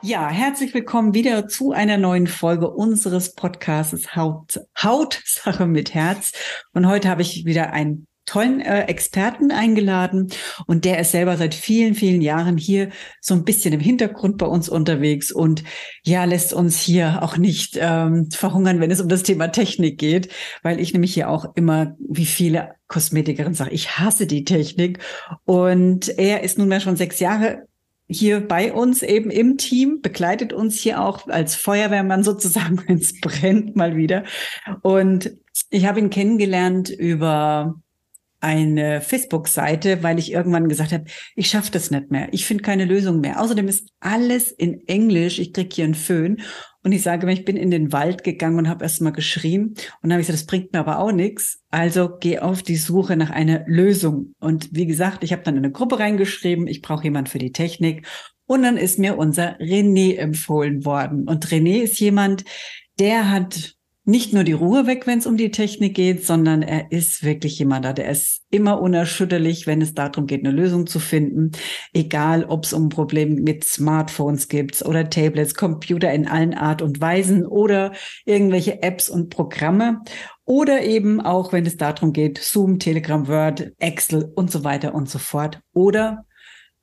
Ja, herzlich willkommen wieder zu einer neuen Folge unseres Podcasts Haut, Hautsache mit Herz. Und heute habe ich wieder einen tollen äh, Experten eingeladen und der ist selber seit vielen, vielen Jahren hier so ein bisschen im Hintergrund bei uns unterwegs und ja, lässt uns hier auch nicht ähm, verhungern, wenn es um das Thema Technik geht, weil ich nämlich hier auch immer, wie viele Kosmetikerinnen sage, ich hasse die Technik und er ist nunmehr schon sechs Jahre hier bei uns eben im Team, begleitet uns hier auch als Feuerwehrmann sozusagen, wenn es brennt mal wieder. Und ich habe ihn kennengelernt über eine Facebook-Seite, weil ich irgendwann gesagt habe, ich schaffe das nicht mehr. Ich finde keine Lösung mehr. Außerdem ist alles in Englisch. Ich krieg hier einen Föhn. Und ich sage mir, ich bin in den Wald gegangen und habe erst mal geschrien. Und dann habe ich gesagt, das bringt mir aber auch nichts. Also geh auf die Suche nach einer Lösung. Und wie gesagt, ich habe dann in eine Gruppe reingeschrieben, ich brauche jemand für die Technik. Und dann ist mir unser René empfohlen worden. Und René ist jemand, der hat nicht nur die Ruhe weg, wenn es um die Technik geht, sondern er ist wirklich jemand da, der ist immer unerschütterlich, wenn es darum geht, eine Lösung zu finden. Egal, ob es um Probleme mit Smartphones gibt oder Tablets, Computer in allen Art und Weisen oder irgendwelche Apps und Programme. Oder eben auch, wenn es darum geht, Zoom, Telegram, Word, Excel und so weiter und so fort. Oder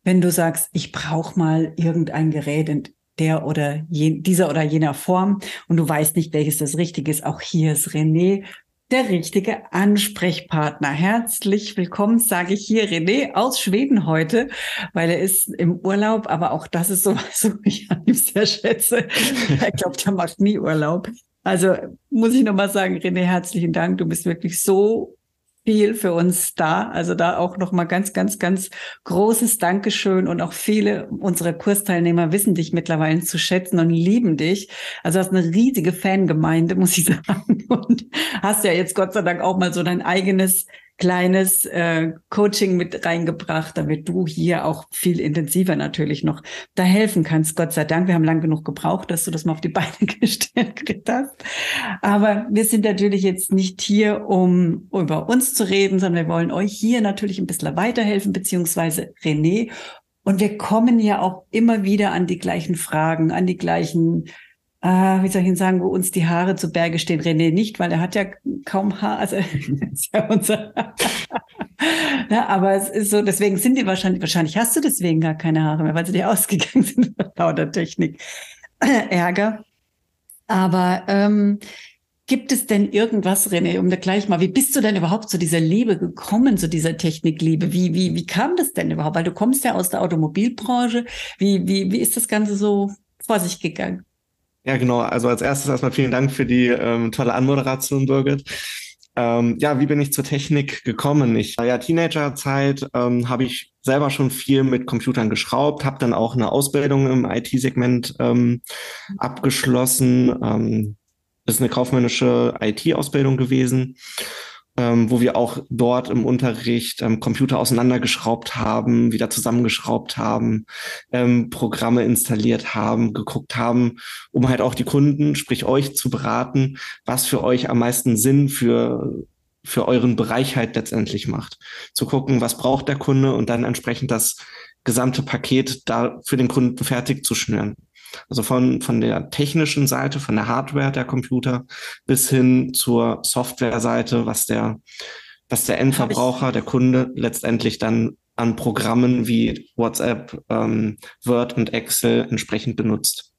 wenn du sagst, ich brauche mal irgendein Gerät der oder je, dieser oder jener Form und du weißt nicht, welches das Richtige ist. Auch hier ist René der richtige Ansprechpartner. Herzlich willkommen, sage ich hier René aus Schweden heute, weil er ist im Urlaub, aber auch das ist so, was ich an ihm sehr schätze. Er glaubt, er macht nie Urlaub. Also muss ich nochmal sagen, René, herzlichen Dank. Du bist wirklich so viel für uns da. Also da auch nochmal ganz, ganz, ganz großes Dankeschön und auch viele unserer Kursteilnehmer wissen dich mittlerweile zu schätzen und lieben dich. Also hast eine riesige Fangemeinde, muss ich sagen. Und hast ja jetzt Gott sei Dank auch mal so dein eigenes kleines äh, Coaching mit reingebracht, damit du hier auch viel intensiver natürlich noch da helfen kannst. Gott sei Dank, wir haben lang genug gebraucht, dass du das mal auf die Beine gestellt hast. Aber wir sind natürlich jetzt nicht hier, um über uns zu reden, sondern wir wollen euch hier natürlich ein bisschen weiterhelfen, beziehungsweise René. Und wir kommen ja auch immer wieder an die gleichen Fragen, an die gleichen äh, wie soll ich Ihnen sagen, wo uns die Haare zu Berge stehen. René nicht, weil er hat ja kaum Haar. Also ist ja unser. ja, aber es ist so, deswegen sind die wahrscheinlich, wahrscheinlich hast du deswegen gar keine Haare mehr, weil sie dir ausgegangen sind lauter Technik. Ärger. Aber ähm, Gibt es denn irgendwas, René, um da gleich mal, wie bist du denn überhaupt zu dieser Liebe gekommen, zu dieser Technikliebe? Wie, wie, wie kam das denn überhaupt? Weil du kommst ja aus der Automobilbranche. Wie, wie, wie ist das Ganze so vor sich gegangen? Ja, genau. Also als erstes erstmal vielen Dank für die ähm, tolle Anmoderation, Birgit. Ähm, ja, wie bin ich zur Technik gekommen? Ich war ja Teenagerzeit, ähm, habe ich selber schon viel mit Computern geschraubt, habe dann auch eine Ausbildung im IT-Segment ähm, abgeschlossen. Ähm, ist eine kaufmännische IT-Ausbildung gewesen ähm, wo wir auch dort im Unterricht ähm, Computer auseinandergeschraubt haben, wieder zusammengeschraubt haben, ähm, Programme installiert haben, geguckt haben, um halt auch die Kunden, sprich euch, zu beraten, was für euch am meisten Sinn für für euren Bereich halt letztendlich macht. Zu gucken, was braucht der Kunde und dann entsprechend das gesamte Paket da für den Kunden fertig zu schnüren. Also von, von der technischen Seite, von der Hardware der Computer bis hin zur Software-Seite, was der, was der Endverbraucher, der Kunde letztendlich dann an Programmen wie WhatsApp, ähm, Word und Excel entsprechend benutzt.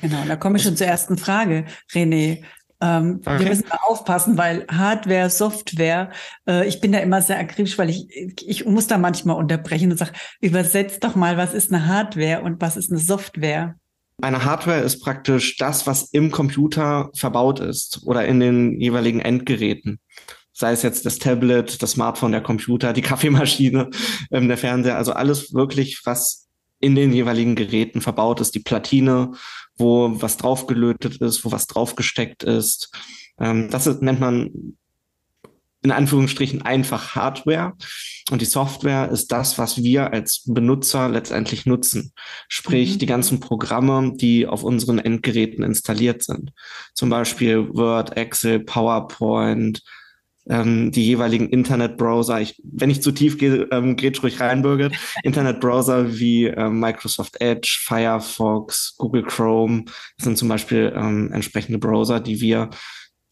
Genau, da komme ich schon zur ersten Frage, René. Ähm, okay. Wir müssen aufpassen, weil Hardware, Software, äh, ich bin da immer sehr akribisch, weil ich, ich muss da manchmal unterbrechen und sage, übersetzt doch mal, was ist eine Hardware und was ist eine Software? Eine Hardware ist praktisch das, was im Computer verbaut ist oder in den jeweiligen Endgeräten. Sei es jetzt das Tablet, das Smartphone, der Computer, die Kaffeemaschine, ähm, der Fernseher, also alles wirklich, was in den jeweiligen Geräten verbaut ist, die Platine, wo was draufgelötet ist, wo was draufgesteckt ist. Ähm, das nennt man in Anführungsstrichen einfach Hardware. Und die Software ist das, was wir als Benutzer letztendlich nutzen. Sprich, mhm. die ganzen Programme, die auf unseren Endgeräten installiert sind. Zum Beispiel Word, Excel, PowerPoint, ähm, die jeweiligen Internetbrowser. Ich, wenn ich zu tief gehe, ähm, geht ruhig rein, Birgit. Internetbrowser wie ähm, Microsoft Edge, Firefox, Google Chrome sind zum Beispiel ähm, entsprechende Browser, die wir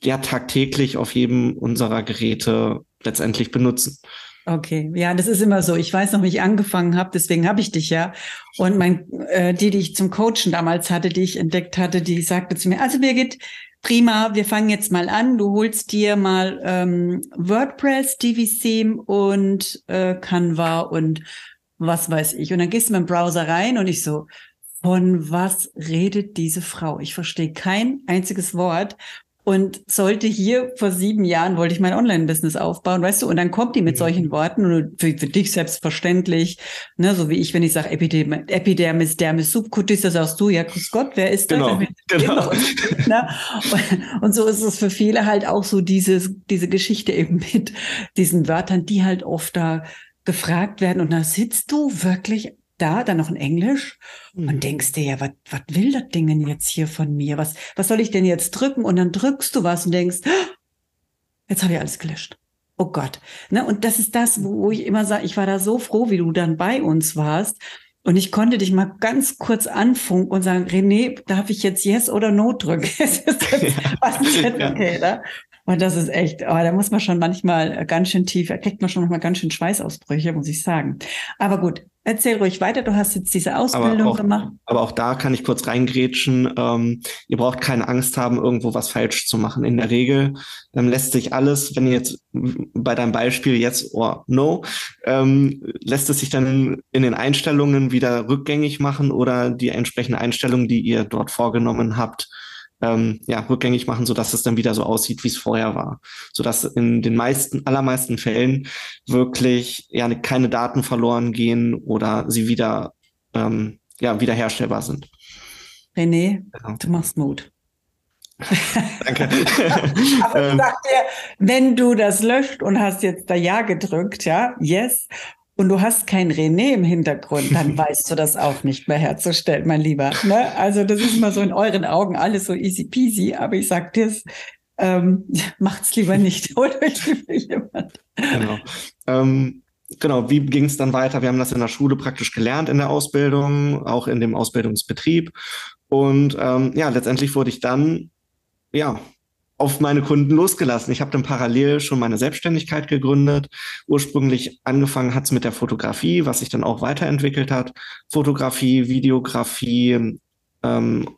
ja tagtäglich auf jedem unserer Geräte letztendlich benutzen. Okay, ja, das ist immer so. Ich weiß noch, wie ich angefangen habe, deswegen habe ich dich ja. Und mein, äh, die, die ich zum Coachen damals hatte, die ich entdeckt hatte, die sagte zu mir, also Birgit, prima, wir fangen jetzt mal an. Du holst dir mal ähm, WordPress, DVC und äh, Canva und was weiß ich. Und dann gehst du mit dem Browser rein und ich so, von was redet diese Frau? Ich verstehe kein einziges Wort und sollte hier vor sieben Jahren wollte ich mein Online-Business aufbauen, weißt du, und dann kommt die mit mhm. solchen Worten und für, für dich selbstverständlich, ne, so wie ich, wenn ich sage Epidermis, Epidermis, Dermis, Subcutis, da sagst du, ja, grüß Gott, wer ist genau, das? Genau. ne? und, und so ist es für viele halt auch so dieses, diese Geschichte eben mit diesen Wörtern, die halt oft da gefragt werden und da sitzt du wirklich da, dann noch in Englisch mhm. und denkst dir ja, was will das Ding denn jetzt hier von mir? Was, was soll ich denn jetzt drücken? Und dann drückst du was und denkst, jetzt habe ich alles gelöscht. Oh Gott. Ne? Und das ist das, wo ich immer sage, ich war da so froh, wie du dann bei uns warst. Und ich konnte dich mal ganz kurz anfunken und sagen, René, darf ich jetzt Yes oder No drücken? ist jetzt okay, ne? Und das ist echt, oh, da muss man schon manchmal ganz schön tief, da kriegt man schon noch mal ganz schön Schweißausbrüche, muss ich sagen. Aber gut, Erzähl ruhig weiter, du hast jetzt diese Ausbildung aber auch, gemacht. Aber auch da kann ich kurz reingrätschen. Ähm, ihr braucht keine Angst haben, irgendwo was falsch zu machen. In der Regel ähm, lässt sich alles, wenn ihr jetzt bei deinem Beispiel jetzt or no, ähm, lässt es sich dann in den Einstellungen wieder rückgängig machen oder die entsprechende Einstellung, die ihr dort vorgenommen habt, ähm, ja, rückgängig machen, so dass es dann wieder so aussieht, wie es vorher war. So dass in den meisten, allermeisten Fällen wirklich ja keine Daten verloren gehen oder sie wieder, ähm, ja, wiederherstellbar sind. René, genau. du machst Mut. Danke. Aber ich sag dir, wenn du das löscht und hast jetzt da Ja gedrückt, ja, yes, und du hast kein René im Hintergrund, dann weißt du das auch nicht mehr herzustellen, mein Lieber. Ne? Also das ist immer so in euren Augen alles so easy peasy, aber ich sag dir ähm, macht's lieber nicht. Lieber jemand. Genau. Ähm, genau, wie ging es dann weiter? Wir haben das in der Schule praktisch gelernt in der Ausbildung, auch in dem Ausbildungsbetrieb. Und ähm, ja, letztendlich wurde ich dann ja auf meine Kunden losgelassen. Ich habe dann parallel schon meine Selbstständigkeit gegründet. Ursprünglich angefangen hat es mit der Fotografie, was sich dann auch weiterentwickelt hat. Fotografie, Videografie, ähm,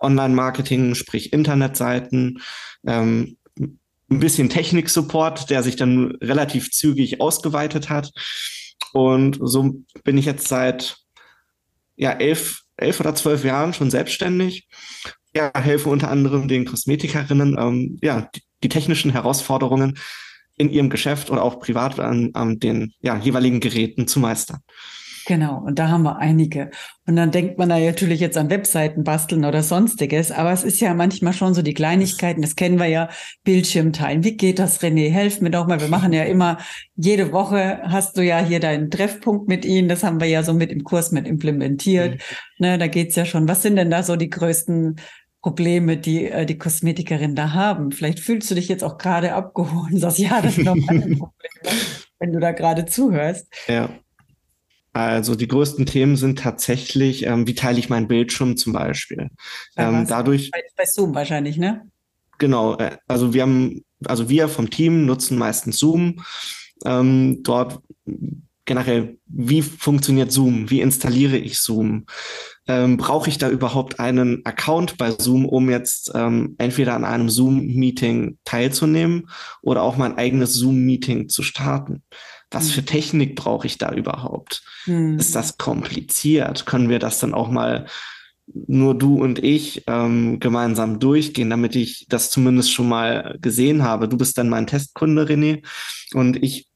Online-Marketing, sprich Internetseiten, ähm, ein bisschen Technik-Support, der sich dann relativ zügig ausgeweitet hat. Und so bin ich jetzt seit ja, elf, elf oder zwölf Jahren schon selbstständig ja, helfe unter anderem den Kosmetikerinnen, ähm, ja, die, die, technischen Herausforderungen in ihrem Geschäft oder auch privat an, an den ja, jeweiligen Geräten zu meistern. Genau, und da haben wir einige. Und dann denkt man da natürlich jetzt an Webseiten basteln oder sonstiges, aber es ist ja manchmal schon so die Kleinigkeiten, das kennen wir ja, Bildschirm teilen. Wie geht das, René? Helf mir doch mal. Wir machen ja immer, jede Woche hast du ja hier deinen Treffpunkt mit ihnen, das haben wir ja so mit im Kurs mit implementiert. Mhm. Ne, da geht's ja schon. Was sind denn da so die größten Probleme, die äh, die Kosmetikerin da haben. Vielleicht fühlst du dich jetzt auch gerade abgeholt und sagst, ja, das ist noch ein Problem, wenn du da gerade zuhörst. Ja. Also die größten Themen sind tatsächlich, ähm, wie teile ich meinen Bildschirm zum Beispiel. Ähm, dadurch bei, bei Zoom wahrscheinlich, ne? Genau. Äh, also wir haben, also wir vom Team nutzen meistens Zoom. Ähm, dort generell, wie funktioniert Zoom? Wie installiere ich Zoom? Ähm, Brauche ich da überhaupt einen Account bei Zoom, um jetzt ähm, entweder an einem Zoom-Meeting teilzunehmen oder auch mein eigenes Zoom-Meeting zu starten? Was für hm. Technik brauche ich da überhaupt? Mhm. Ist das kompliziert? Können wir das dann auch mal nur du und ich ähm, gemeinsam durchgehen, damit ich das zumindest schon mal gesehen habe. Du bist dann mein Testkunde, René, und ich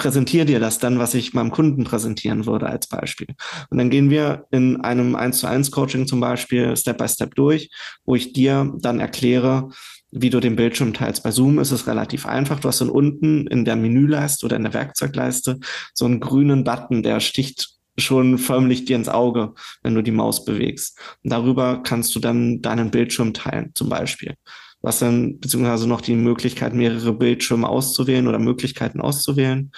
präsentiere dir das dann, was ich meinem Kunden präsentieren würde als Beispiel. Und dann gehen wir in einem 1 zu 1 Coaching zum Beispiel Step by Step durch, wo ich dir dann erkläre, wie du den Bildschirm teilst. Bei Zoom ist es relativ einfach. Du hast dann unten in der Menüleiste oder in der Werkzeugleiste so einen grünen Button, der sticht schon förmlich dir ins Auge, wenn du die Maus bewegst. Und darüber kannst du dann deinen Bildschirm teilen, zum Beispiel. Was dann, beziehungsweise noch die Möglichkeit, mehrere Bildschirme auszuwählen oder Möglichkeiten auszuwählen.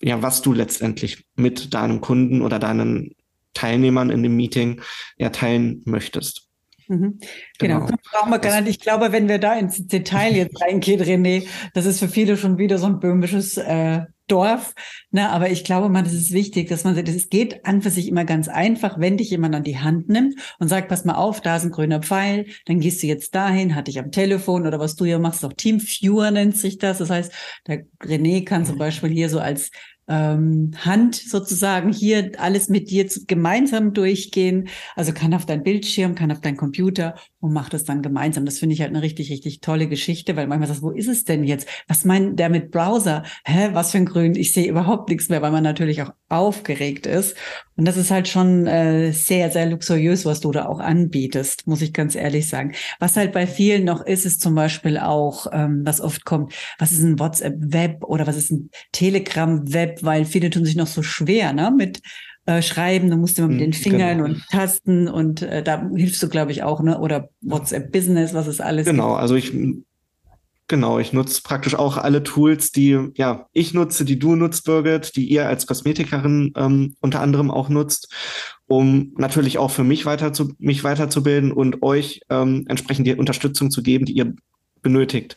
Ja, was du letztendlich mit deinem Kunden oder deinen Teilnehmern in dem Meeting ja teilen möchtest. Mhm. Genau, genau. brauchen wir gar nicht. Ich glaube, wenn wir da ins Detail jetzt reingehen, René, das ist für viele schon wieder so ein böhmisches äh, Dorf. Ne? Aber ich glaube man, das ist wichtig, dass man sagt, es geht an für sich immer ganz einfach, wenn dich jemand an die Hand nimmt und sagt, pass mal auf, da ist ein grüner Pfeil, dann gehst du jetzt dahin, hatte ich am Telefon oder was du ja machst, auch Teamviewer nennt sich das. Das heißt, der René kann zum Beispiel hier so als ähm, Hand sozusagen hier alles mit dir gemeinsam durchgehen. Also kann auf dein Bildschirm, kann auf dein Computer und macht es dann gemeinsam. Das finde ich halt eine richtig, richtig tolle Geschichte, weil manchmal sagst wo ist es denn jetzt? Was meint der mit Browser? Hä, was für ein Grün? Ich sehe überhaupt nichts mehr, weil man natürlich auch aufgeregt ist. Und das ist halt schon äh, sehr, sehr luxuriös, was du da auch anbietest, muss ich ganz ehrlich sagen. Was halt bei vielen noch ist, ist zum Beispiel auch, ähm, was oft kommt, was ist ein WhatsApp-Web oder was ist ein Telegram-Web, weil viele tun sich noch so schwer ne, mit äh, Schreiben, da musst du immer mit den hm, Fingern genau. und Tasten und äh, da hilfst du, glaube ich, auch, ne? Oder WhatsApp Business, was ist alles. Genau, gibt. also ich Genau, ich nutze praktisch auch alle Tools, die ja ich nutze, die du nutzt, Birgit, die ihr als Kosmetikerin ähm, unter anderem auch nutzt, um natürlich auch für mich weiter zu mich weiterzubilden und euch ähm, entsprechend die Unterstützung zu geben, die ihr benötigt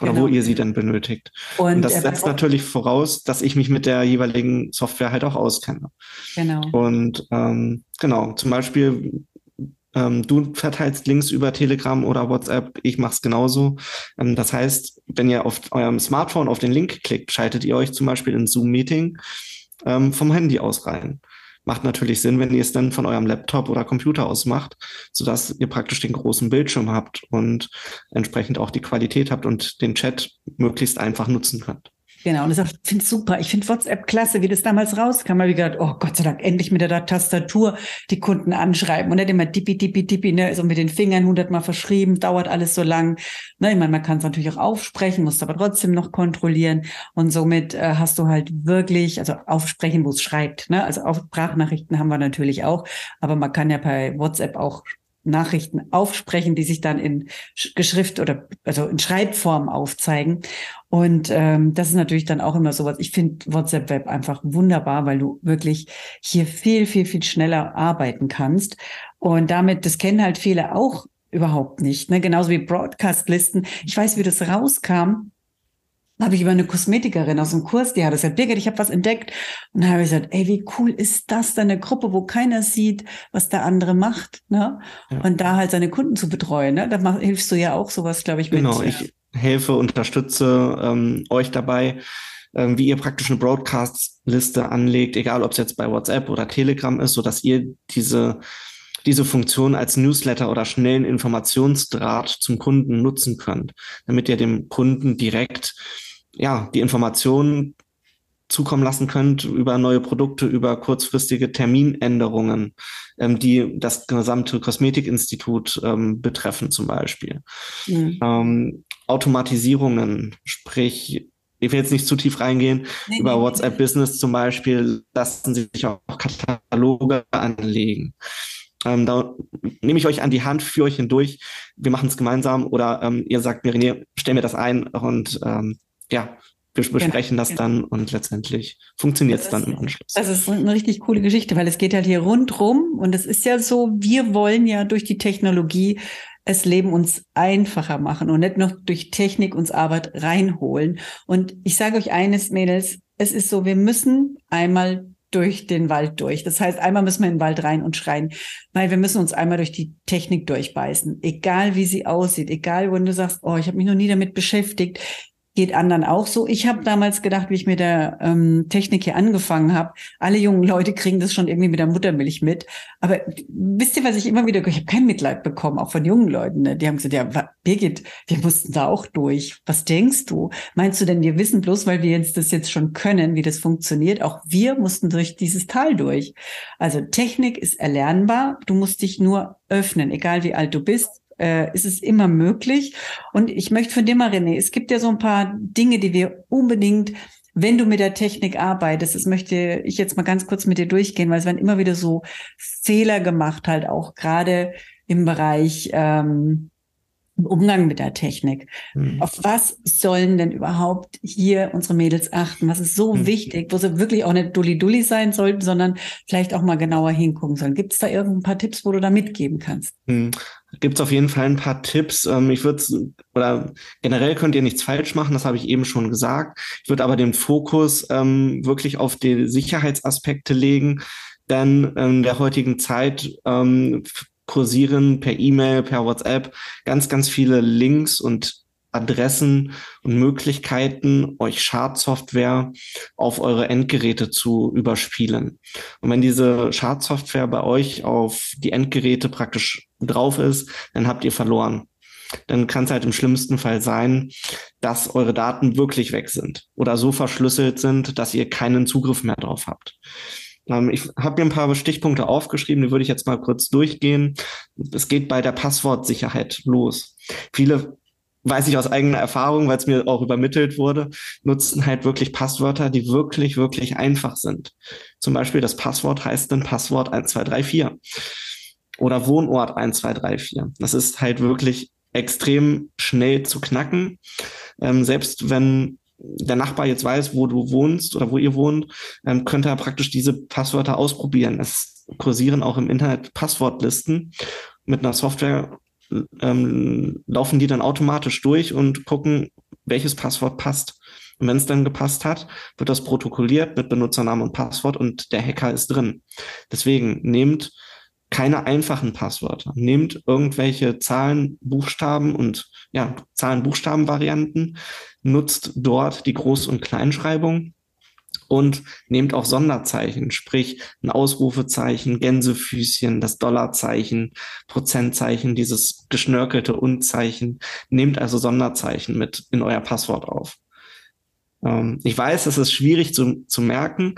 oder genau. wo ihr sie denn benötigt. Und, und das setzt natürlich voraus, dass ich mich mit der jeweiligen Software halt auch auskenne. Genau. Und ähm, genau, zum Beispiel ähm, du verteilst Links über Telegram oder WhatsApp, ich mache es genauso. Ähm, das heißt, wenn ihr auf eurem Smartphone auf den Link klickt, schaltet ihr euch zum Beispiel in Zoom-Meeting ähm, vom Handy aus rein. Macht natürlich Sinn, wenn ihr es dann von eurem Laptop oder Computer aus macht, sodass ihr praktisch den großen Bildschirm habt und entsprechend auch die Qualität habt und den Chat möglichst einfach nutzen könnt. Genau, und ich finde super. Ich finde WhatsApp klasse, wie das damals rauskam. Habe ich gedacht, oh Gott sei Dank, endlich mit der Tastatur die Kunden anschreiben und nicht immer dippi, dippi, dippi, ne, so mit den Fingern hundertmal verschrieben, dauert alles so lang. Ne, ich meine, man kann es natürlich auch aufsprechen, muss aber trotzdem noch kontrollieren. Und somit äh, hast du halt wirklich, also aufsprechen, wo es schreibt. Ne? Also auf Sprachnachrichten haben wir natürlich auch, aber man kann ja bei WhatsApp auch Nachrichten aufsprechen, die sich dann in Geschrift oder also in Schreibform aufzeigen. Und ähm, das ist natürlich dann auch immer sowas. Ich finde WhatsApp Web einfach wunderbar, weil du wirklich hier viel, viel, viel schneller arbeiten kannst. Und damit, das kennen halt viele auch überhaupt nicht. Ne? Genauso wie Broadcast-Listen. Ich weiß, wie das rauskam habe ich über eine Kosmetikerin aus dem Kurs, die hat gesagt, Birgit, ich habe was entdeckt. Und habe ich gesagt, ey, wie cool ist das, da eine Gruppe, wo keiner sieht, was der andere macht, ne? Ja. Und da halt seine Kunden zu betreuen, ne? Da mach, hilfst du ja auch sowas, glaube ich, mit. Genau, ich helfe, unterstütze ähm, euch dabei, ähm, wie ihr praktisch eine Broadcast-Liste anlegt, egal ob es jetzt bei WhatsApp oder Telegram ist, so dass ihr diese diese Funktion als Newsletter oder schnellen Informationsdraht zum Kunden nutzen könnt, damit ihr dem Kunden direkt ja, die Informationen zukommen lassen könnt über neue Produkte, über kurzfristige Terminänderungen, ähm, die das gesamte Kosmetikinstitut ähm, betreffen zum Beispiel. Mhm. Ähm, Automatisierungen, sprich, ich will jetzt nicht zu tief reingehen, nee, über WhatsApp. Business zum Beispiel lassen sich auch Kataloge anlegen. Ähm, da nehme ich euch an die Hand, führe euch hindurch. Wir machen es gemeinsam oder ähm, ihr sagt mir, René, stell mir das ein und ähm, ja, wir genau, besprechen genau, das genau. dann und letztendlich funktioniert es dann im Anschluss. Das ist eine richtig coole Geschichte, weil es geht halt hier rundrum und es ist ja so, wir wollen ja durch die Technologie es Leben uns einfacher machen und nicht noch durch Technik uns Arbeit reinholen. Und ich sage euch eines, Mädels, es ist so, wir müssen einmal durch den Wald durch. Das heißt, einmal müssen wir in den Wald rein und schreien, weil wir müssen uns einmal durch die Technik durchbeißen, egal wie sie aussieht, egal, wenn du sagst, oh, ich habe mich noch nie damit beschäftigt. Geht anderen auch so. Ich habe damals gedacht, wie ich mit der ähm, Technik hier angefangen habe, alle jungen Leute kriegen das schon irgendwie mit der Muttermilch mit. Aber wisst ihr, was ich immer wieder, ich habe kein Mitleid bekommen, auch von jungen Leuten. Ne? Die haben gesagt, ja, Birgit, wir mussten da auch durch. Was denkst du? Meinst du denn, wir wissen bloß, weil wir jetzt das jetzt schon können, wie das funktioniert? Auch wir mussten durch dieses Tal durch. Also Technik ist erlernbar. Du musst dich nur öffnen, egal wie alt du bist äh, ist es immer möglich. Und ich möchte von dir mal, René, es gibt ja so ein paar Dinge, die wir unbedingt wenn du mit der Technik arbeitest, das möchte ich jetzt mal ganz kurz mit dir durchgehen, weil es werden immer wieder so Fehler gemacht, halt auch gerade im Bereich ähm, im Umgang mit der Technik. Mhm. Auf was sollen denn überhaupt hier unsere Mädels achten? Was ist so mhm. wichtig, wo sie wirklich auch nicht dulli-dulli sein sollten, sondern vielleicht auch mal genauer hingucken sollen? Gibt es da irgendein paar Tipps, wo du da mitgeben kannst? Mhm. Gibt es auf jeden Fall ein paar Tipps. Ähm, ich würde oder generell könnt ihr nichts falsch machen, das habe ich eben schon gesagt. Ich würde aber den Fokus ähm, wirklich auf die Sicherheitsaspekte legen, denn in der heutigen Zeit ähm, kursieren per E-Mail, per WhatsApp ganz, ganz viele Links und Adressen und Möglichkeiten, euch Schadsoftware auf eure Endgeräte zu überspielen. Und wenn diese Schadsoftware bei euch auf die Endgeräte praktisch drauf ist, dann habt ihr verloren. Dann kann es halt im schlimmsten Fall sein, dass eure Daten wirklich weg sind oder so verschlüsselt sind, dass ihr keinen Zugriff mehr drauf habt. Ähm, ich habe mir ein paar Stichpunkte aufgeschrieben, die würde ich jetzt mal kurz durchgehen. Es geht bei der Passwortsicherheit los. Viele weiß ich aus eigener Erfahrung, weil es mir auch übermittelt wurde, nutzen halt wirklich Passwörter, die wirklich, wirklich einfach sind. Zum Beispiel das Passwort heißt dann Passwort 1234 oder Wohnort 1234. Das ist halt wirklich extrem schnell zu knacken. Ähm, selbst wenn der Nachbar jetzt weiß, wo du wohnst oder wo ihr wohnt, ähm, könnte er praktisch diese Passwörter ausprobieren. Es kursieren auch im Internet Passwortlisten. Mit einer Software ähm, laufen die dann automatisch durch und gucken, welches Passwort passt. Und wenn es dann gepasst hat, wird das protokolliert mit Benutzernamen und Passwort und der Hacker ist drin. Deswegen nehmt keine einfachen Passwörter. Nehmt irgendwelche Zahlen, Buchstaben und ja, Zahlen-Buchstaben-Varianten, nutzt dort die Groß- und Kleinschreibung und nehmt auch Sonderzeichen, sprich ein Ausrufezeichen, Gänsefüßchen, das Dollarzeichen, Prozentzeichen, dieses geschnörkelte Und-Zeichen. Nehmt also Sonderzeichen mit in euer Passwort auf. Ähm, ich weiß, es ist schwierig zu, zu merken,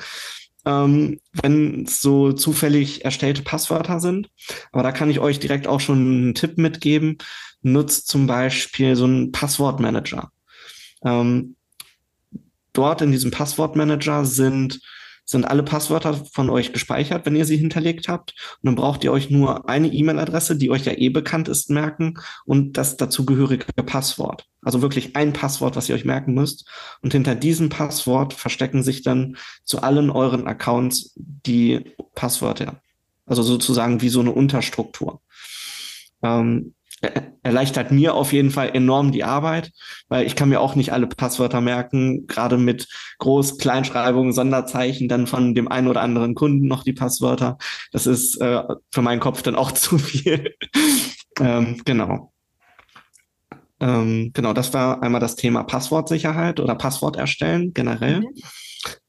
ähm, wenn es so zufällig erstellte Passwörter sind. Aber da kann ich euch direkt auch schon einen Tipp mitgeben. Nutzt zum Beispiel so einen Passwortmanager. Ähm, dort in diesem Passwortmanager sind sind alle Passwörter von euch gespeichert, wenn ihr sie hinterlegt habt. Und dann braucht ihr euch nur eine E-Mail-Adresse, die euch ja eh bekannt ist, merken und das dazugehörige Passwort. Also wirklich ein Passwort, was ihr euch merken müsst. Und hinter diesem Passwort verstecken sich dann zu allen euren Accounts die Passwörter. Also sozusagen wie so eine Unterstruktur. Ähm, erleichtert mir auf jeden Fall enorm die Arbeit, weil ich kann mir auch nicht alle Passwörter merken, gerade mit Groß-, Kleinschreibungen, Sonderzeichen, dann von dem einen oder anderen Kunden noch die Passwörter. Das ist äh, für meinen Kopf dann auch zu viel. ähm, genau. Ähm, genau, das war einmal das Thema Passwortsicherheit oder Passwort erstellen generell. Mhm.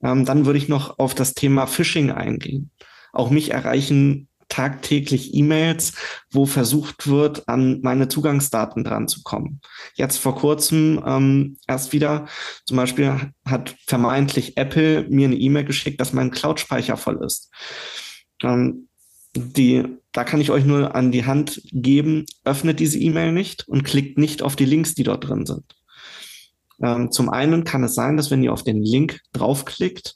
Ähm, dann würde ich noch auf das Thema Phishing eingehen. Auch mich erreichen tagtäglich E-Mails, wo versucht wird, an meine Zugangsdaten dran zu kommen. Jetzt vor kurzem ähm, erst wieder, zum Beispiel hat vermeintlich Apple mir eine E-Mail geschickt, dass mein Cloud-Speicher voll ist. Ähm, die, da kann ich euch nur an die Hand geben, öffnet diese E-Mail nicht und klickt nicht auf die Links, die dort drin sind. Ähm, zum einen kann es sein, dass wenn ihr auf den Link draufklickt,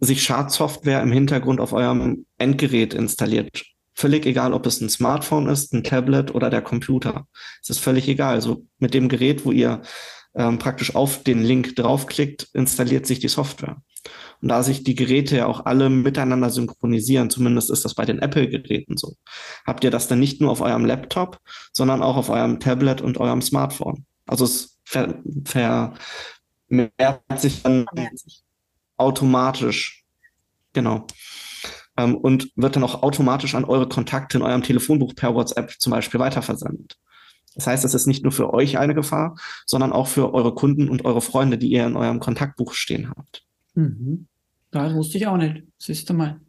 sich Schadsoftware im Hintergrund auf eurem Endgerät installiert. Völlig egal, ob es ein Smartphone ist, ein Tablet oder der Computer. Es ist völlig egal. Also mit dem Gerät, wo ihr ähm, praktisch auf den Link draufklickt, installiert sich die Software. Und da sich die Geräte ja auch alle miteinander synchronisieren, zumindest ist das bei den Apple-Geräten so, habt ihr das dann nicht nur auf eurem Laptop, sondern auch auf eurem Tablet und eurem Smartphone. Also es vermehrt sich dann automatisch. Genau. Ähm, und wird dann auch automatisch an eure Kontakte in eurem Telefonbuch per WhatsApp zum Beispiel weiterversendet. Das heißt, es ist nicht nur für euch eine Gefahr, sondern auch für eure Kunden und eure Freunde, die ihr in eurem Kontaktbuch stehen habt. Mhm. Das wusste ich auch nicht. Siehst du mal.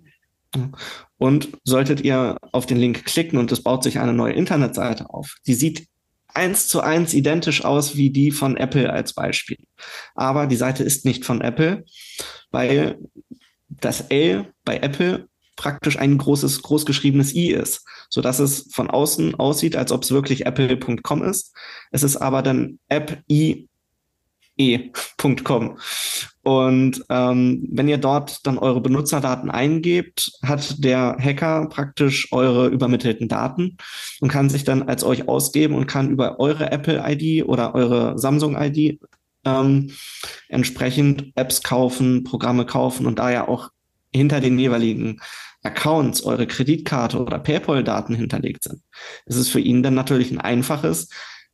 Und solltet ihr auf den Link klicken und es baut sich eine neue Internetseite auf, die sieht eins zu eins identisch aus wie die von Apple als Beispiel. Aber die Seite ist nicht von Apple, weil das L bei Apple praktisch ein großes, großgeschriebenes I ist, so dass es von außen aussieht, als ob es wirklich apple.com ist. Es ist aber dann app e.com. Und ähm, wenn ihr dort dann eure Benutzerdaten eingebt, hat der Hacker praktisch eure übermittelten Daten und kann sich dann als euch ausgeben und kann über eure Apple-ID oder eure Samsung-ID ähm, entsprechend Apps kaufen, Programme kaufen und da ja auch hinter den jeweiligen Accounts eure Kreditkarte oder PayPal-Daten hinterlegt sind, ist es für ihn dann natürlich ein einfaches,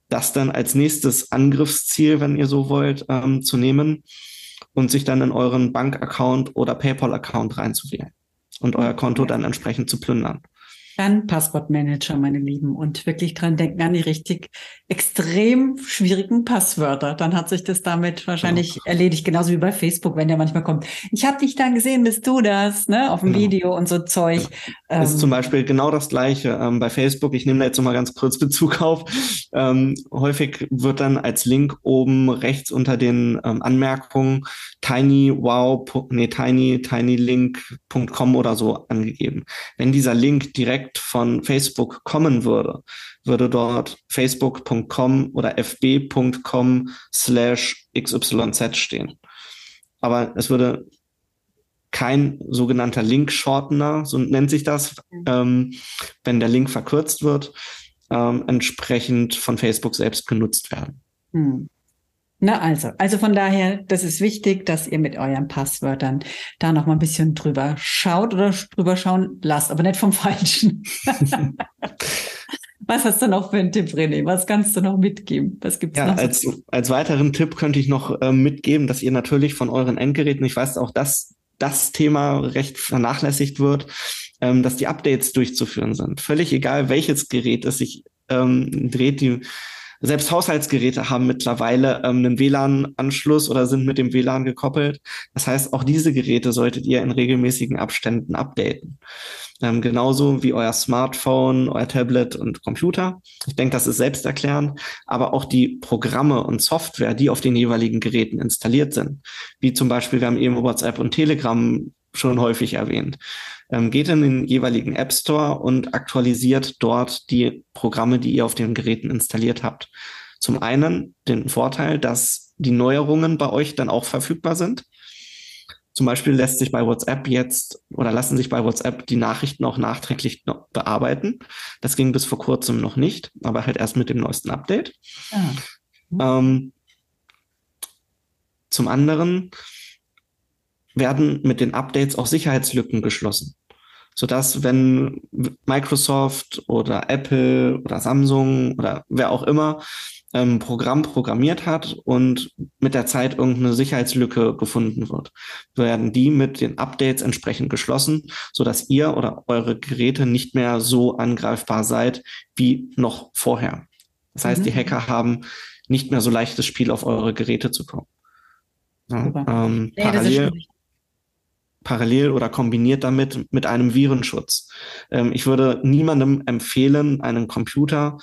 das dann als nächstes Angriffsziel, wenn ihr so wollt, ähm, zu nehmen und sich dann in euren Bankaccount oder PayPal-Account reinzuwählen und euer Konto dann entsprechend zu plündern. Dann Passwortmanager, meine Lieben, und wirklich dran denken an die richtig extrem schwierigen Passwörter. Dann hat sich das damit wahrscheinlich genau. erledigt, genauso wie bei Facebook, wenn der manchmal kommt. Ich habe dich dann gesehen, bist du das, ne? Auf dem genau. Video und so Zeug. Ja. ist ähm, zum Beispiel genau das Gleiche ähm, bei Facebook. Ich nehme da jetzt noch mal ganz kurz Bezug auf. Ähm, häufig wird dann als Link oben rechts unter den ähm, Anmerkungen tiny wow, nee, tiny, tinylink.com oder so angegeben. Wenn dieser Link direkt direkt von Facebook kommen würde, würde dort facebook.com oder fb.com slash xyz stehen. Aber es würde kein sogenannter Link-Shortener, so nennt sich das, ähm, wenn der Link verkürzt wird, ähm, entsprechend von Facebook selbst genutzt werden. Hm. Na also, also von daher, das ist wichtig, dass ihr mit euren Passwörtern da noch mal ein bisschen drüber schaut oder drüber schauen lasst, aber nicht vom Falschen. Was hast du noch für einen Tipp, René? Was kannst du noch mitgeben? Was gibt's ja, noch? Als, als weiteren Tipp könnte ich noch äh, mitgeben, dass ihr natürlich von euren Endgeräten, ich weiß auch, dass das Thema recht vernachlässigt wird, ähm, dass die Updates durchzuführen sind. Völlig egal, welches Gerät es sich ähm, dreht, die selbst Haushaltsgeräte haben mittlerweile ähm, einen WLAN-Anschluss oder sind mit dem WLAN gekoppelt. Das heißt, auch diese Geräte solltet ihr in regelmäßigen Abständen updaten. Ähm, genauso wie euer Smartphone, euer Tablet und Computer. Ich denke, das ist selbsterklärend, aber auch die Programme und Software, die auf den jeweiligen Geräten installiert sind, wie zum Beispiel, wir haben eben WhatsApp und Telegram schon häufig erwähnt. Ähm, geht in den jeweiligen App Store und aktualisiert dort die Programme, die ihr auf den Geräten installiert habt. Zum einen den Vorteil, dass die Neuerungen bei euch dann auch verfügbar sind. Zum Beispiel lässt sich bei WhatsApp jetzt oder lassen sich bei WhatsApp die Nachrichten auch nachträglich bearbeiten. Das ging bis vor kurzem noch nicht, aber halt erst mit dem neuesten Update. Ah. Ähm, zum anderen werden mit den Updates auch Sicherheitslücken geschlossen. Sodass, wenn Microsoft oder Apple oder Samsung oder wer auch immer ein ähm, Programm programmiert hat und mit der Zeit irgendeine Sicherheitslücke gefunden wird, werden die mit den Updates entsprechend geschlossen, sodass ihr oder eure Geräte nicht mehr so angreifbar seid wie noch vorher. Das heißt, mhm. die Hacker haben nicht mehr so leichtes Spiel auf eure Geräte zu kommen. Ja, ähm, nee, parallel, parallel oder kombiniert damit mit einem Virenschutz. Ähm, ich würde niemandem empfehlen, einen Computer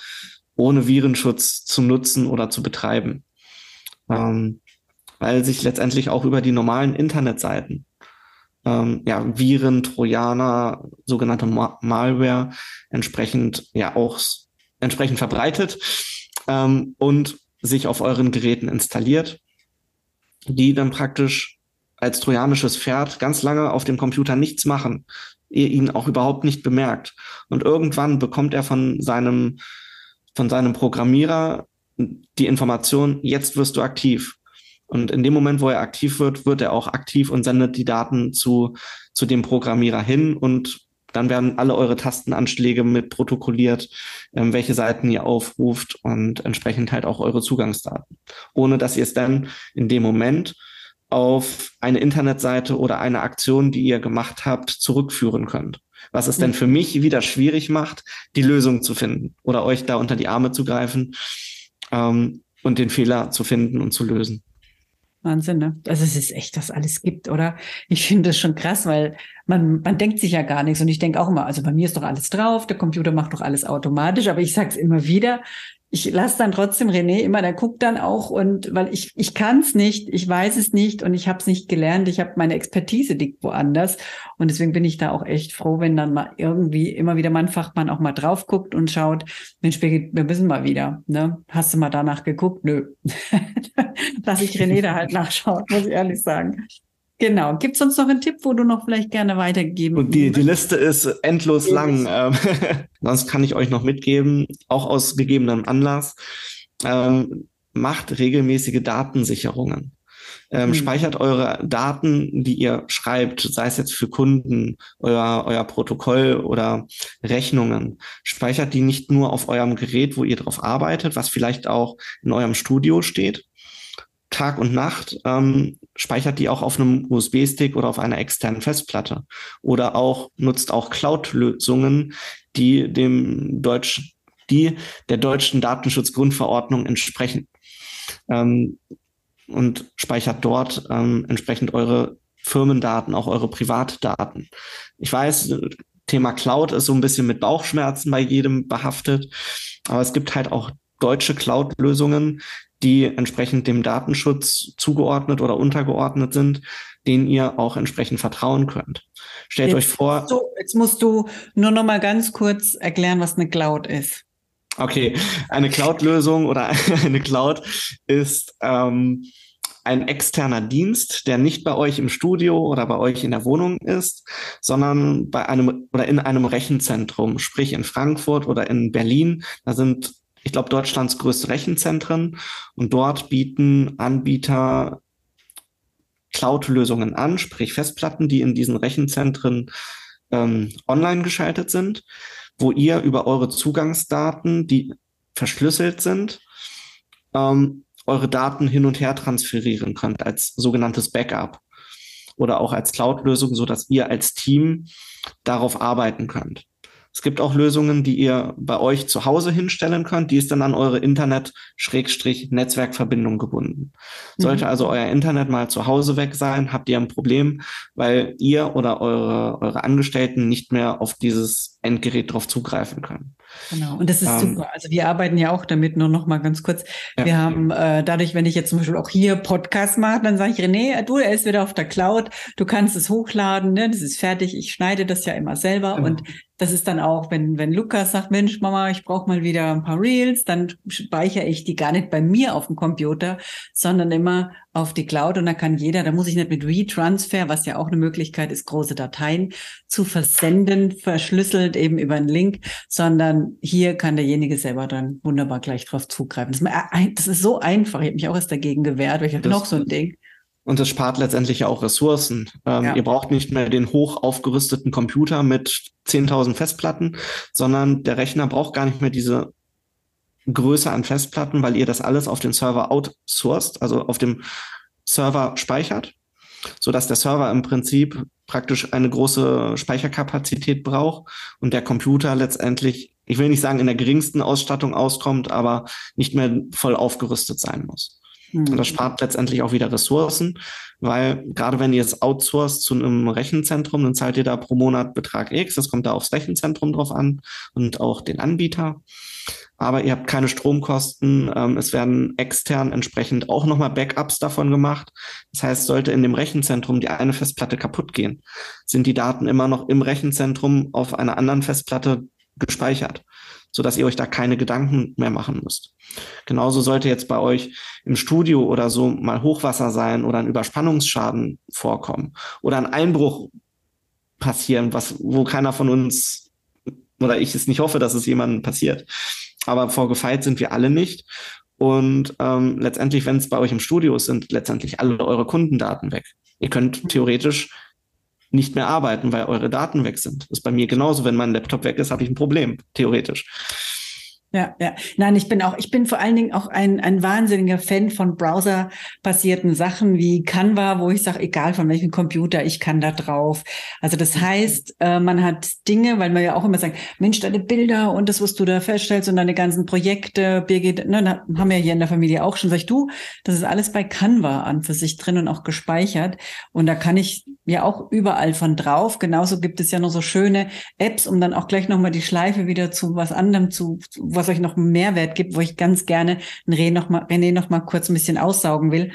ohne Virenschutz zu nutzen oder zu betreiben, ähm, weil sich letztendlich auch über die normalen Internetseiten ähm, ja, Viren, Trojaner, sogenannte Ma Malware entsprechend ja auch entsprechend verbreitet ähm, und sich auf euren Geräten installiert, die dann praktisch als trojanisches Pferd ganz lange auf dem Computer nichts machen, ihr ihn auch überhaupt nicht bemerkt. Und irgendwann bekommt er von seinem, von seinem Programmierer die Information, jetzt wirst du aktiv. Und in dem Moment, wo er aktiv wird, wird er auch aktiv und sendet die Daten zu, zu dem Programmierer hin und dann werden alle eure Tastenanschläge mit protokolliert, ähm, welche Seiten ihr aufruft und entsprechend halt auch eure Zugangsdaten. Ohne dass ihr es dann in dem Moment auf eine Internetseite oder eine Aktion, die ihr gemacht habt, zurückführen könnt. Was es denn für mich wieder schwierig macht, die Lösung zu finden oder euch da unter die Arme zu greifen ähm, und den Fehler zu finden und zu lösen. Wahnsinn, ne? Also es ist echt, dass alles gibt, oder? Ich finde das schon krass, weil man, man denkt sich ja gar nichts. Und ich denke auch immer, also bei mir ist doch alles drauf, der Computer macht doch alles automatisch, aber ich sage es immer wieder, ich lasse dann trotzdem René immer, der guckt dann auch und weil ich ich kann es nicht, ich weiß es nicht und ich habe es nicht gelernt, ich habe meine Expertise liegt woanders und deswegen bin ich da auch echt froh, wenn dann mal irgendwie immer wieder mein Fachmann auch mal drauf guckt und schaut, Mensch, wir, wir müssen mal wieder, ne? Hast du mal danach geguckt? Nö. Lass ich René da halt nachschauen, muss ich ehrlich sagen. Genau. Gibt es uns noch einen Tipp, wo du noch vielleicht gerne weitergeben Und die, die Liste ist endlos lang. Ähm, sonst kann ich euch noch mitgeben, auch aus gegebenem Anlass. Ähm, macht regelmäßige Datensicherungen. Ähm, mhm. Speichert eure Daten, die ihr schreibt, sei es jetzt für Kunden, euer, euer Protokoll oder Rechnungen. Speichert die nicht nur auf eurem Gerät, wo ihr drauf arbeitet, was vielleicht auch in eurem Studio steht, Tag und Nacht, ähm, speichert die auch auf einem USB-Stick oder auf einer externen Festplatte. Oder auch nutzt auch Cloud-Lösungen, die dem Deutsch, die der deutschen Datenschutzgrundverordnung entsprechen. Ähm, und speichert dort ähm, entsprechend eure Firmendaten, auch eure Privatdaten. Ich weiß, Thema Cloud ist so ein bisschen mit Bauchschmerzen bei jedem behaftet, aber es gibt halt auch deutsche Cloud-Lösungen, die entsprechend dem Datenschutz zugeordnet oder untergeordnet sind, denen ihr auch entsprechend vertrauen könnt. Stellt jetzt euch vor. Musst du, jetzt musst du nur noch mal ganz kurz erklären, was eine Cloud ist. Okay, eine Cloud-Lösung oder eine Cloud ist ähm, ein externer Dienst, der nicht bei euch im Studio oder bei euch in der Wohnung ist, sondern bei einem oder in einem Rechenzentrum, sprich in Frankfurt oder in Berlin. Da sind ich glaube, Deutschlands größte Rechenzentren. Und dort bieten Anbieter Cloud-Lösungen an, sprich Festplatten, die in diesen Rechenzentren ähm, online geschaltet sind, wo ihr über eure Zugangsdaten, die verschlüsselt sind, ähm, eure Daten hin und her transferieren könnt als sogenanntes Backup oder auch als Cloud-Lösung, so dass ihr als Team darauf arbeiten könnt. Es gibt auch Lösungen, die ihr bei euch zu Hause hinstellen könnt. Die ist dann an eure Internet-Netzwerkverbindung gebunden. Sollte mhm. also euer Internet mal zu Hause weg sein, habt ihr ein Problem, weil ihr oder eure, eure Angestellten nicht mehr auf dieses Endgerät drauf zugreifen können. Genau, und das ist ähm, super. Also wir arbeiten ja auch damit, nur noch mal ganz kurz. Ja. Wir haben äh, dadurch, wenn ich jetzt zum Beispiel auch hier Podcast mache, dann sage ich, René, du, er ist wieder auf der Cloud, du kannst es hochladen, ne? das ist fertig, ich schneide das ja immer selber genau. und das ist dann auch, wenn, wenn Lukas sagt, Mensch, Mama, ich brauche mal wieder ein paar Reels, dann speichere ich die gar nicht bei mir auf dem Computer, sondern immer auf die Cloud und da kann jeder, da muss ich nicht mit Retransfer, was ja auch eine Möglichkeit ist, große Dateien zu versenden, verschlüsselt eben über einen Link, sondern hier kann derjenige selber dann wunderbar gleich drauf zugreifen. Das ist, das ist so einfach. Ich habe mich auch erst dagegen gewehrt, weil ich hatte noch so ein Ding. Und das spart letztendlich ja auch Ressourcen. Ähm, ja. Ihr braucht nicht mehr den hoch aufgerüsteten Computer mit 10.000 Festplatten, sondern der Rechner braucht gar nicht mehr diese Größe an Festplatten, weil ihr das alles auf den Server outsourced, also auf dem Server speichert, so dass der Server im Prinzip praktisch eine große Speicherkapazität braucht und der Computer letztendlich, ich will nicht sagen in der geringsten Ausstattung auskommt, aber nicht mehr voll aufgerüstet sein muss. Mhm. Und das spart letztendlich auch wieder Ressourcen, weil gerade wenn ihr es outsourced zu einem Rechenzentrum, dann zahlt ihr da pro Monat Betrag X. Das kommt da aufs Rechenzentrum drauf an und auch den Anbieter aber ihr habt keine Stromkosten. Ähm, es werden extern entsprechend auch nochmal Backups davon gemacht. Das heißt, sollte in dem Rechenzentrum die eine Festplatte kaputt gehen, sind die Daten immer noch im Rechenzentrum auf einer anderen Festplatte gespeichert, so dass ihr euch da keine Gedanken mehr machen müsst. Genauso sollte jetzt bei euch im Studio oder so mal Hochwasser sein oder ein Überspannungsschaden vorkommen oder ein Einbruch passieren, was, wo keiner von uns oder ich es nicht hoffe, dass es jemandem passiert aber vorgefeilt sind wir alle nicht. Und ähm, letztendlich, wenn es bei euch im Studio ist, sind letztendlich alle eure Kundendaten weg. Ihr könnt theoretisch nicht mehr arbeiten, weil eure Daten weg sind. Das ist bei mir genauso. Wenn mein Laptop weg ist, habe ich ein Problem, theoretisch. Ja, ja. Nein, ich bin auch, ich bin vor allen Dingen auch ein, ein wahnsinniger Fan von browserbasierten Sachen wie Canva, wo ich sage, egal von welchem Computer, ich kann da drauf. Also das heißt, äh, man hat Dinge, weil man ja auch immer sagt, Mensch, deine Bilder und das, was du da feststellst und deine ganzen Projekte, Birgit, ne, haben wir hier in der Familie auch schon, sag ich, du, das ist alles bei Canva an für sich drin und auch gespeichert. Und da kann ich ja auch überall von drauf. Genauso gibt es ja noch so schöne Apps, um dann auch gleich nochmal die Schleife wieder zu was anderem zu, was was euch noch Mehrwert gibt, wo ich ganz gerne René noch mal, René noch mal kurz ein bisschen aussaugen will.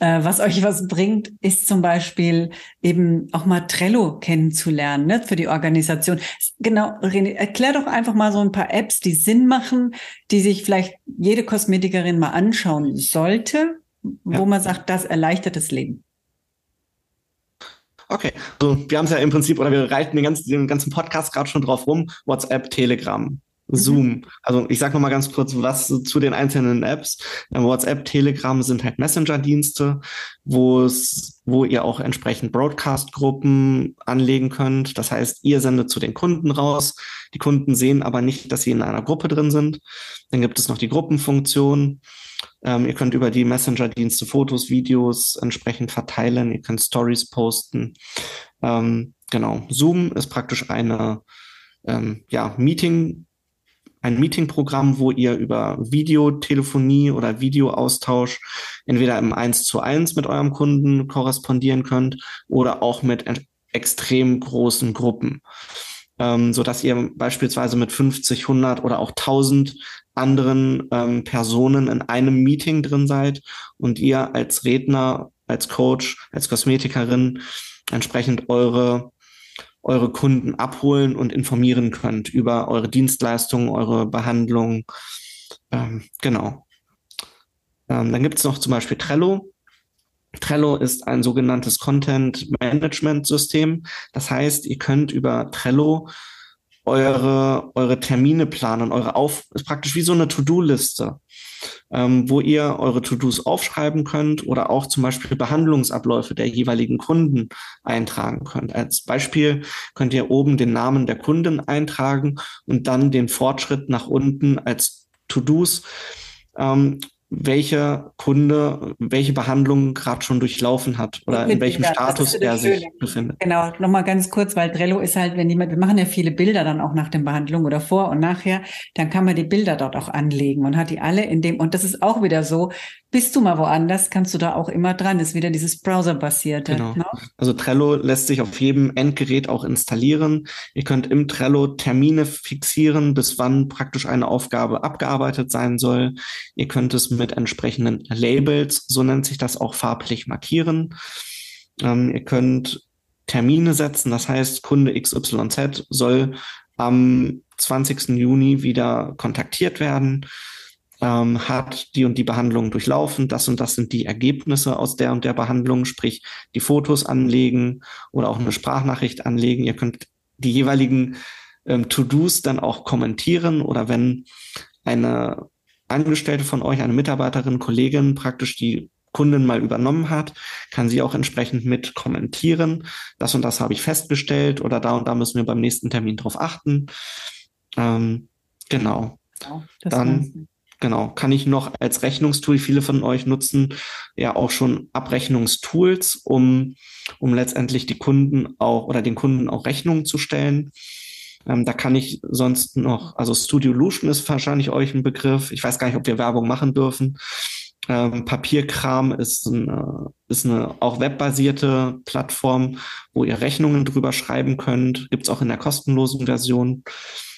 Äh, was euch was bringt, ist zum Beispiel eben auch mal Trello kennenzulernen ne, für die Organisation. Genau, René, erklär doch einfach mal so ein paar Apps, die Sinn machen, die sich vielleicht jede Kosmetikerin mal anschauen sollte, ja. wo man sagt, das erleichtert das Leben. Okay, so wir haben es ja im Prinzip, oder wir reiten den ganzen, den ganzen Podcast gerade schon drauf rum, WhatsApp, Telegram. Mhm. Zoom. Also ich sage noch mal ganz kurz was zu den einzelnen Apps. WhatsApp, Telegram sind halt Messenger-Dienste, wo es, wo ihr auch entsprechend Broadcast-Gruppen anlegen könnt. Das heißt, ihr sendet zu den Kunden raus. Die Kunden sehen aber nicht, dass sie in einer Gruppe drin sind. Dann gibt es noch die Gruppenfunktion. Ähm, ihr könnt über die Messenger-Dienste Fotos, Videos entsprechend verteilen. Ihr könnt Stories posten. Ähm, genau. Zoom ist praktisch eine ähm, ja, Meeting ein Meetingprogramm, wo ihr über Videotelefonie oder Videoaustausch entweder im 1 zu 1 mit eurem Kunden korrespondieren könnt oder auch mit extrem großen Gruppen. Ähm, so dass ihr beispielsweise mit 50, 100 oder auch 1000 anderen ähm, Personen in einem Meeting drin seid und ihr als Redner, als Coach, als Kosmetikerin entsprechend eure eure Kunden abholen und informieren könnt über eure Dienstleistungen, eure Behandlung. Ähm, genau. Ähm, dann gibt es noch zum Beispiel Trello. Trello ist ein sogenanntes Content Management System. Das heißt, ihr könnt über Trello eure, eure Termine planen, eure Auf, ist praktisch wie so eine To-Do-Liste ähm, wo ihr eure To-Dos aufschreiben könnt oder auch zum Beispiel Behandlungsabläufe der jeweiligen Kunden eintragen könnt. Als Beispiel könnt ihr oben den Namen der Kunden eintragen und dann den Fortschritt nach unten als To-Dos. Ähm, welcher Kunde welche Behandlung gerade schon durchlaufen hat oder in welchem Bilder. Status er sich Schöne. befindet. Genau, nochmal ganz kurz, weil Trello ist halt, wenn jemand, wir machen ja viele Bilder dann auch nach der Behandlung oder vor und nachher, dann kann man die Bilder dort auch anlegen und hat die alle in dem, und das ist auch wieder so, bist du mal woanders, kannst du da auch immer dran. Ist wieder dieses Browser-basierte. Genau. Ne? Also Trello lässt sich auf jedem Endgerät auch installieren. Ihr könnt im Trello Termine fixieren, bis wann praktisch eine Aufgabe abgearbeitet sein soll. Ihr könnt es mit entsprechenden Labels, so nennt sich das auch farblich markieren. Ähm, ihr könnt Termine setzen, das heißt, Kunde XYZ soll am 20. Juni wieder kontaktiert werden ähm, hat die und die Behandlung durchlaufen, das und das sind die Ergebnisse aus der und der Behandlung, sprich die Fotos anlegen oder auch eine Sprachnachricht anlegen. Ihr könnt die jeweiligen ähm, To-Dos dann auch kommentieren oder wenn eine Angestellte von euch, eine Mitarbeiterin, Kollegin praktisch die Kundin mal übernommen hat, kann sie auch entsprechend mit kommentieren. Das und das habe ich festgestellt oder da und da müssen wir beim nächsten Termin drauf achten. Ähm, genau. Ja, dann Genau, kann ich noch als Rechnungstool, viele von euch nutzen ja auch schon Abrechnungstools, um, um letztendlich die Kunden auch oder den Kunden auch Rechnungen zu stellen. Ähm, da kann ich sonst noch, also Studio Lution ist wahrscheinlich euch ein Begriff. Ich weiß gar nicht, ob wir Werbung machen dürfen. Ähm, Papierkram ist eine, ist eine auch webbasierte Plattform, wo ihr Rechnungen drüber schreiben könnt. Gibt's auch in der kostenlosen Version.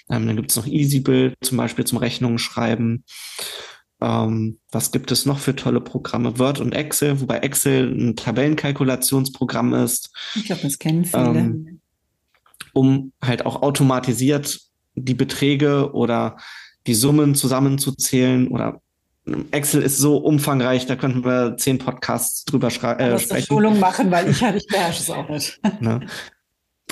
Ähm, dann gibt es noch EasyBill zum Beispiel zum Rechnungen schreiben. Ähm, was gibt es noch für tolle Programme? Word und Excel, wobei Excel ein Tabellenkalkulationsprogramm ist. Ich glaube, das kennen viele. Ähm, um halt auch automatisiert die Beträge oder die Summen zusammenzuzählen oder Excel ist so umfangreich, da könnten wir zehn Podcasts drüber äh, sprechen. Schulung machen, weil ich, ich beherrsche es auch nicht. Ne?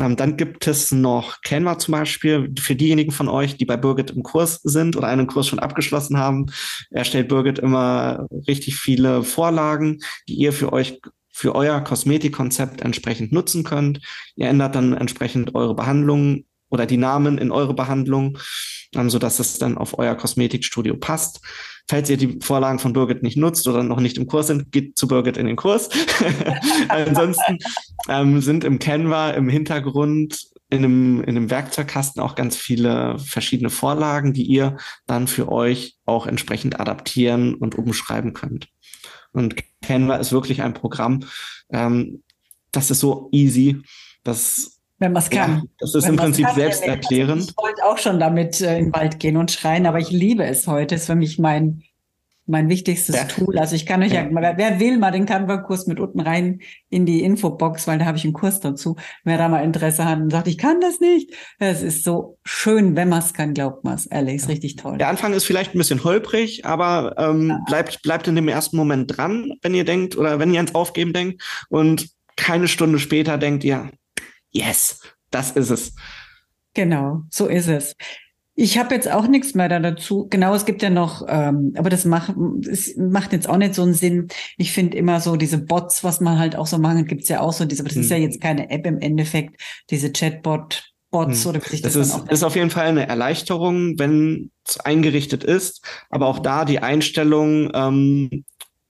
Ähm, dann gibt es noch Canva zum Beispiel. Für diejenigen von euch, die bei Birgit im Kurs sind oder einen Kurs schon abgeschlossen haben, erstellt Birgit immer richtig viele Vorlagen, die ihr für euch für euer Kosmetikkonzept entsprechend nutzen könnt. Ihr ändert dann entsprechend eure Behandlungen oder die Namen in eure Behandlung, ähm, so dass es dann auf euer Kosmetikstudio passt. Falls ihr die Vorlagen von Birgit nicht nutzt oder noch nicht im Kurs sind, geht zu Birgit in den Kurs. Ansonsten ähm, sind im Canva im Hintergrund in einem, in einem Werkzeugkasten auch ganz viele verschiedene Vorlagen, die ihr dann für euch auch entsprechend adaptieren und umschreiben könnt. Und Canva ist wirklich ein Programm, ähm, das ist so easy, dass wenn man es kann. Ja, das ist Wenn im Prinzip selbsterklärend. Also ich wollte auch schon damit äh, in den Wald gehen und schreien, aber ich liebe es heute. Es ist für mich mein, mein wichtigstes ja. Tool. Also ich kann euch ja, wer will mal den Canva-Kurs mit unten rein in die Infobox, weil da habe ich einen Kurs dazu. Wer da mal Interesse hat und sagt, ich kann das nicht. Es ist so schön, wenn man es kann, glaubt man es. Ehrlich, ist richtig toll. Der Anfang ist vielleicht ein bisschen holprig, aber ähm, ja. bleibt, bleibt in dem ersten Moment dran, wenn ihr denkt oder wenn ihr ans Aufgeben denkt und keine Stunde später denkt ihr, yes, das ist es. Genau, so ist es. Ich habe jetzt auch nichts mehr da dazu. Genau, es gibt ja noch, ähm, aber das macht, es macht jetzt auch nicht so einen Sinn. Ich finde immer so diese Bots, was man halt auch so machen, gibt's ja auch so diese, aber das hm. ist ja hm. jetzt keine App im Endeffekt, diese Chatbot. Bots hm. oder wie das, das ist, ist auf jeden Fall eine Erleichterung, wenn es eingerichtet ist. Aber auch da die Einstellung, ähm,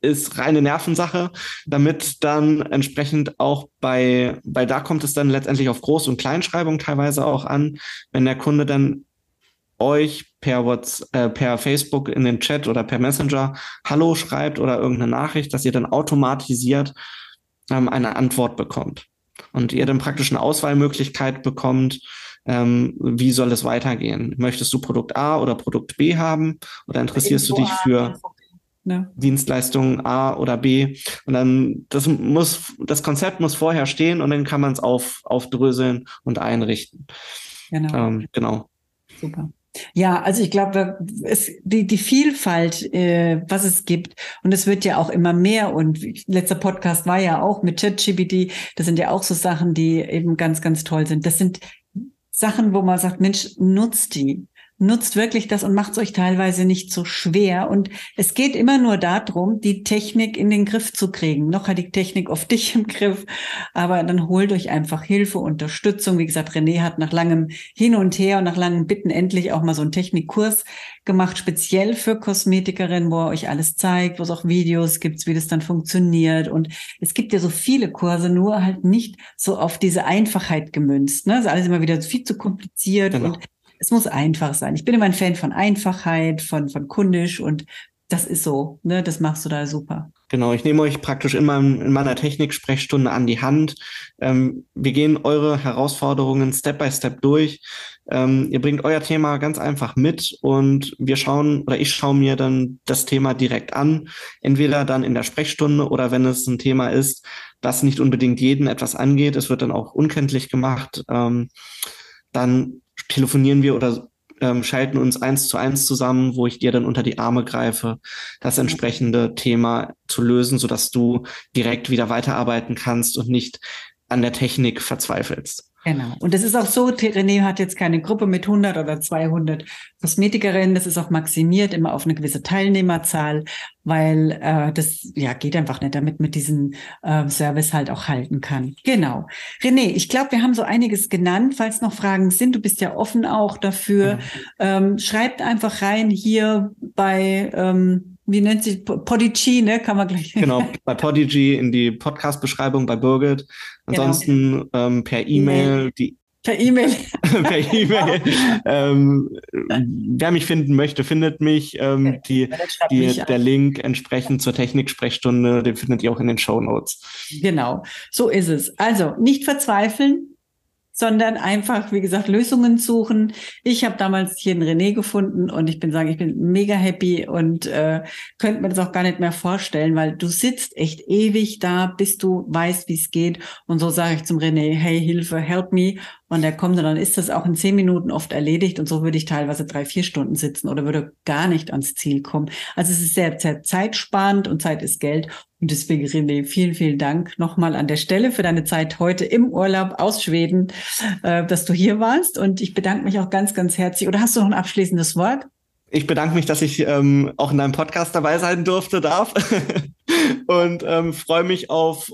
ist reine Nervensache, damit dann entsprechend auch bei, weil da kommt es dann letztendlich auf Groß- und Kleinschreibung teilweise auch an, wenn der Kunde dann euch per WhatsApp, äh, per Facebook in den Chat oder per Messenger Hallo schreibt oder irgendeine Nachricht, dass ihr dann automatisiert ähm, eine Antwort bekommt und ihr dann praktisch eine Auswahlmöglichkeit bekommt, ähm, wie soll es weitergehen? Möchtest du Produkt A oder Produkt B haben oder interessierst du dich für ne? Dienstleistung A oder B. Und dann, das muss, das Konzept muss vorher stehen und dann kann man es auf, aufdröseln und einrichten. Genau. Ähm, genau. Super. Ja, also ich glaube, es, die, die Vielfalt, äh, was es gibt, und es wird ja auch immer mehr. Und letzter Podcast war ja auch mit ChatGPT. Das sind ja auch so Sachen, die eben ganz, ganz toll sind. Das sind Sachen, wo man sagt, Mensch, nutzt die nutzt wirklich das und macht es euch teilweise nicht so schwer. Und es geht immer nur darum, die Technik in den Griff zu kriegen. Noch hat die Technik auf dich im Griff, aber dann holt euch einfach Hilfe, Unterstützung. Wie gesagt, René hat nach langem Hin und Her und nach langem Bitten endlich auch mal so einen Technikkurs gemacht, speziell für Kosmetikerinnen, wo er euch alles zeigt, wo es auch Videos gibt, wie das dann funktioniert. Und es gibt ja so viele Kurse, nur halt nicht so auf diese Einfachheit gemünzt. Ne? Das ist alles immer wieder viel zu kompliziert genau. und es muss einfach sein. Ich bin immer ein Fan von Einfachheit, von, von kundisch und das ist so, ne, das machst du da super. Genau, ich nehme euch praktisch meinem, in meiner Technik-Sprechstunde an die Hand. Ähm, wir gehen eure Herausforderungen Step by Step durch. Ähm, ihr bringt euer Thema ganz einfach mit und wir schauen oder ich schaue mir dann das Thema direkt an. Entweder dann in der Sprechstunde oder wenn es ein Thema ist, das nicht unbedingt jeden etwas angeht. Es wird dann auch unkenntlich gemacht. Ähm, dann telefonieren wir oder ähm, schalten uns eins zu eins zusammen, wo ich dir dann unter die Arme greife, das entsprechende Thema zu lösen, sodass du direkt wieder weiterarbeiten kannst und nicht an der Technik verzweifelst. Genau. Und das ist auch so, René hat jetzt keine Gruppe mit 100 oder 200 Kosmetikerinnen. Das ist auch maximiert immer auf eine gewisse Teilnehmerzahl, weil äh, das ja geht einfach nicht, damit mit diesem äh, Service halt auch halten kann. Genau. René, ich glaube, wir haben so einiges genannt. Falls noch Fragen sind, du bist ja offen auch dafür. Mhm. Ähm, schreibt einfach rein hier bei ähm, wie nennt sich Podigy, ne? Kann man gleich. Genau, bei Podigy in die Podcast-Beschreibung bei Birgit. Genau. Ansonsten genau. ähm, per E-Mail, die Per E-Mail. per E-Mail. ähm, wer mich finden möchte, findet mich. Ähm, die, die, mich der Link entsprechend zur Technik-Sprechstunde, den findet ihr auch in den Show Notes. Genau, so ist es. Also nicht verzweifeln, sondern einfach, wie gesagt, Lösungen suchen. Ich habe damals hier einen René gefunden und ich bin sagen, ich bin mega happy und äh, könnte mir das auch gar nicht mehr vorstellen, weil du sitzt echt ewig da, bis du weißt, wie es geht. Und so sage ich zum René, hey, Hilfe, help me und er kommt und dann ist das auch in zehn Minuten oft erledigt und so würde ich teilweise drei, vier Stunden sitzen oder würde gar nicht ans Ziel kommen. Also es ist sehr, sehr zeitsparend und Zeit ist Geld und deswegen René, vielen, vielen Dank nochmal an der Stelle für deine Zeit heute im Urlaub aus Schweden, äh, dass du hier warst und ich bedanke mich auch ganz, ganz herzlich. Oder hast du noch ein abschließendes Wort? Ich bedanke mich, dass ich ähm, auch in deinem Podcast dabei sein durfte, darf. und ähm, freue mich auf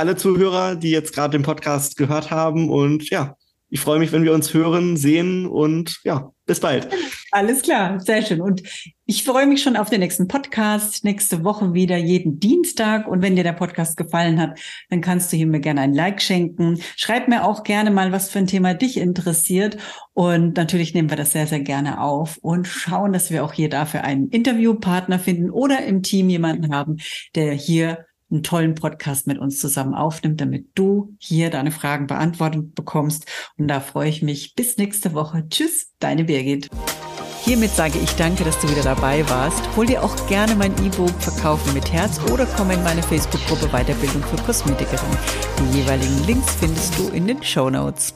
alle Zuhörer, die jetzt gerade den Podcast gehört haben. Und ja, ich freue mich, wenn wir uns hören, sehen und ja, bis bald. Alles klar, sehr schön. Und ich freue mich schon auf den nächsten Podcast, nächste Woche wieder, jeden Dienstag. Und wenn dir der Podcast gefallen hat, dann kannst du hier mir gerne ein Like schenken. Schreib mir auch gerne mal, was für ein Thema dich interessiert. Und natürlich nehmen wir das sehr, sehr gerne auf und schauen, dass wir auch hier dafür einen Interviewpartner finden oder im Team jemanden haben, der hier einen tollen Podcast mit uns zusammen aufnimmt, damit du hier deine Fragen beantwortet bekommst. Und da freue ich mich. Bis nächste Woche. Tschüss, deine Birgit. Hiermit sage ich danke, dass du wieder dabei warst. Hol dir auch gerne mein E-Book Verkaufen mit Herz oder komm in meine Facebook-Gruppe Weiterbildung für Kosmetikerin. Die jeweiligen Links findest du in den Show Notes.